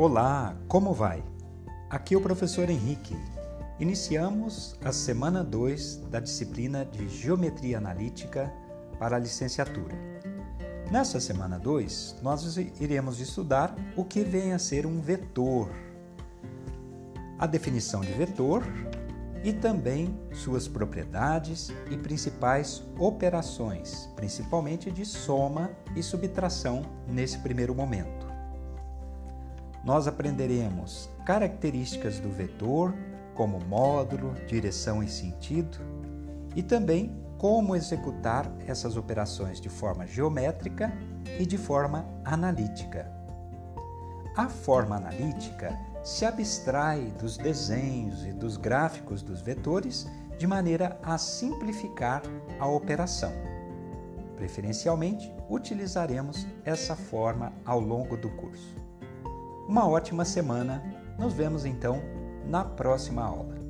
Olá, como vai? Aqui é o professor Henrique. Iniciamos a semana 2 da disciplina de Geometria Analítica para a licenciatura. Nessa semana 2, nós iremos estudar o que vem a ser um vetor, a definição de vetor e também suas propriedades e principais operações, principalmente de soma e subtração nesse primeiro momento. Nós aprenderemos características do vetor, como módulo, direção e sentido, e também como executar essas operações de forma geométrica e de forma analítica. A forma analítica se abstrai dos desenhos e dos gráficos dos vetores de maneira a simplificar a operação. Preferencialmente, utilizaremos essa forma ao longo do curso. Uma ótima semana! Nos vemos então na próxima aula.